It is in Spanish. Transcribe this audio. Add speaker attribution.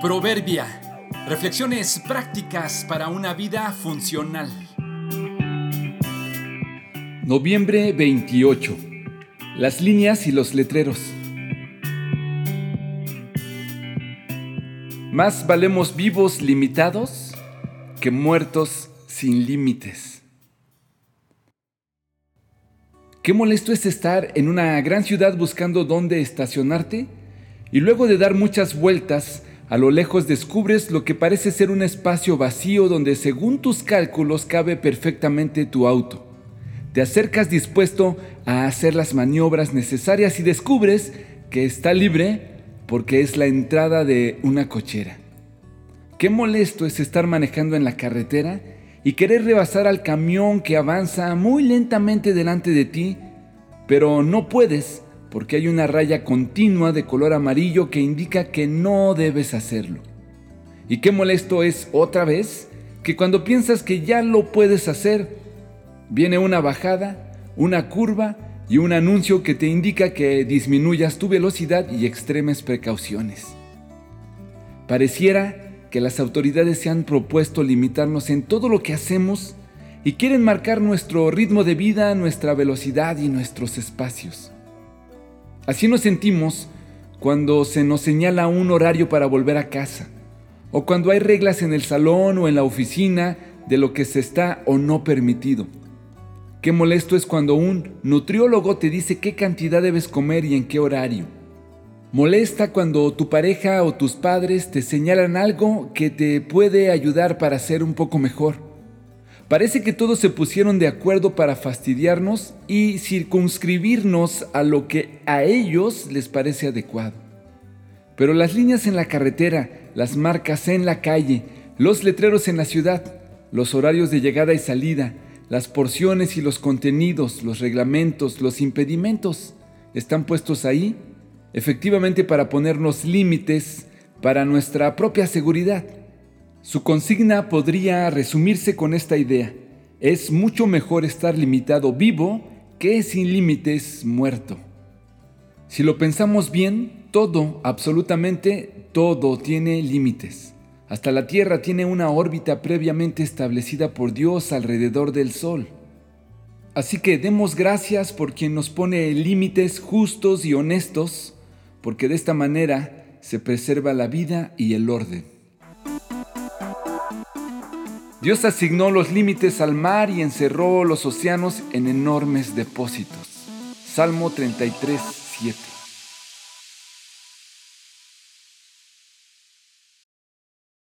Speaker 1: Proverbia. Reflexiones prácticas para una vida funcional.
Speaker 2: Noviembre 28. Las líneas y los letreros. Más valemos vivos limitados que muertos sin límites. Qué molesto es estar en una gran ciudad buscando dónde estacionarte y luego de dar muchas vueltas, a lo lejos descubres lo que parece ser un espacio vacío donde según tus cálculos cabe perfectamente tu auto. Te acercas dispuesto a hacer las maniobras necesarias y descubres que está libre porque es la entrada de una cochera. Qué molesto es estar manejando en la carretera y querer rebasar al camión que avanza muy lentamente delante de ti, pero no puedes porque hay una raya continua de color amarillo que indica que no debes hacerlo. Y qué molesto es otra vez que cuando piensas que ya lo puedes hacer, viene una bajada, una curva y un anuncio que te indica que disminuyas tu velocidad y extremes precauciones. Pareciera que las autoridades se han propuesto limitarnos en todo lo que hacemos y quieren marcar nuestro ritmo de vida, nuestra velocidad y nuestros espacios. Así nos sentimos cuando se nos señala un horario para volver a casa, o cuando hay reglas en el salón o en la oficina de lo que se está o no permitido. Qué molesto es cuando un nutriólogo te dice qué cantidad debes comer y en qué horario. Molesta cuando tu pareja o tus padres te señalan algo que te puede ayudar para ser un poco mejor. Parece que todos se pusieron de acuerdo para fastidiarnos y circunscribirnos a lo que a ellos les parece adecuado. Pero las líneas en la carretera, las marcas en la calle, los letreros en la ciudad, los horarios de llegada y salida, las porciones y los contenidos, los reglamentos, los impedimentos, están puestos ahí efectivamente para ponernos límites para nuestra propia seguridad. Su consigna podría resumirse con esta idea. Es mucho mejor estar limitado vivo que sin límites muerto. Si lo pensamos bien, todo, absolutamente todo tiene límites. Hasta la Tierra tiene una órbita previamente establecida por Dios alrededor del Sol. Así que demos gracias por quien nos pone límites justos y honestos, porque de esta manera se preserva la vida y el orden. Dios asignó los límites al mar y encerró los océanos en enormes depósitos. Salmo 33, 7.